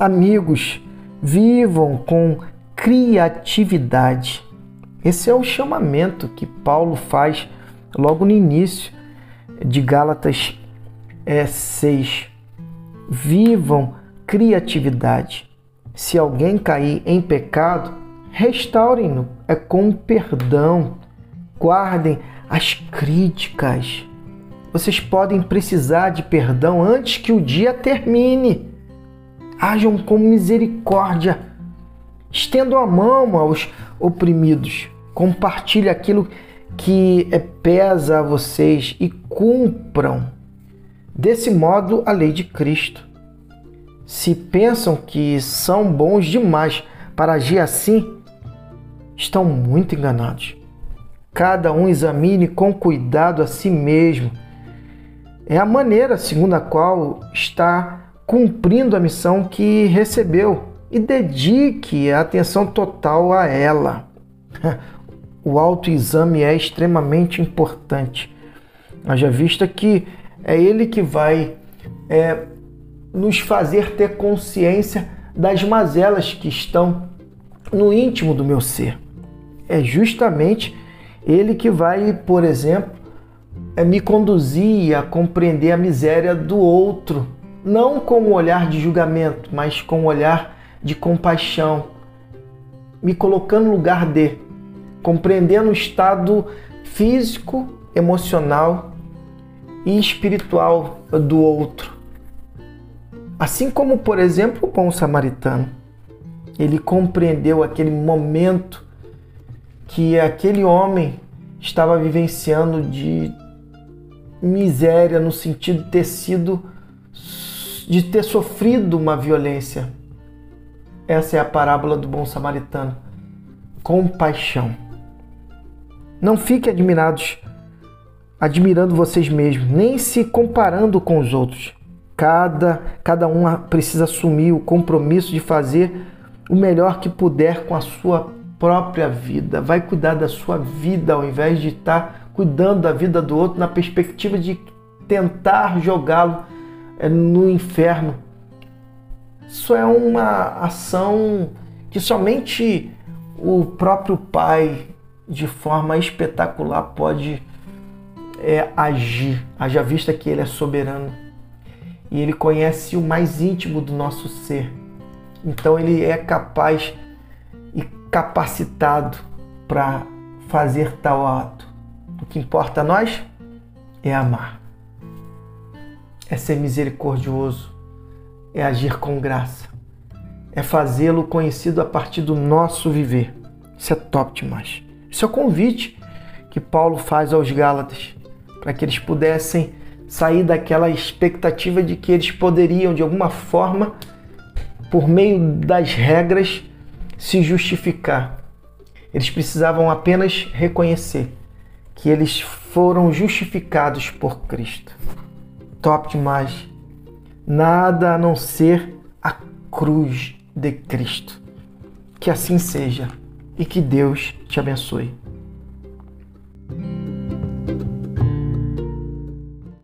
Amigos, vivam com criatividade. Esse é o chamamento que Paulo faz logo no início de Gálatas é, 6. Vivam criatividade. Se alguém cair em pecado, restaurem-no é com perdão. Guardem as críticas. Vocês podem precisar de perdão antes que o dia termine. Hajam com misericórdia. Estendam a mão aos oprimidos. Compartilhe aquilo que é, pesa a vocês e cumpram desse modo a lei de Cristo. Se pensam que são bons demais para agir assim, estão muito enganados. Cada um examine com cuidado a si mesmo. É a maneira segundo a qual está cumprindo a missão que recebeu e dedique a atenção total a ela. O autoexame é extremamente importante. Haja vista que é ele que vai é, nos fazer ter consciência das mazelas que estão no íntimo do meu ser. É justamente ele que vai, por exemplo, é me conduzir a compreender a miséria do outro, não com um olhar de julgamento, mas com um olhar de compaixão, me colocando no lugar de, compreendendo o estado físico, emocional e espiritual do outro. Assim como, por exemplo, o bom samaritano, ele compreendeu aquele momento que aquele homem estava vivenciando de miséria no sentido de ter sido de ter sofrido uma violência. Essa é a parábola do bom samaritano. Compaixão. Não fiquem admirados admirando vocês mesmos, nem se comparando com os outros. Cada, cada um precisa assumir o compromisso de fazer o melhor que puder com a sua própria vida. Vai cuidar da sua vida ao invés de estar cuidando da vida do outro na perspectiva de tentar jogá-lo no inferno. Isso é uma ação que somente o próprio Pai, de forma espetacular, pode é agir, haja vista que Ele é soberano e Ele conhece o mais íntimo do nosso ser. Então Ele é capaz e capacitado para fazer tal ato. O que importa a nós é amar, é ser misericordioso, é agir com graça, é fazê-lo conhecido a partir do nosso viver. Isso é top demais. Isso é o convite que Paulo faz aos Gálatas para que eles pudessem sair daquela expectativa de que eles poderiam, de alguma forma, por meio das regras, se justificar. Eles precisavam apenas reconhecer que eles foram justificados por Cristo. Top demais. Nada a não ser a cruz de Cristo. Que assim seja e que Deus te abençoe.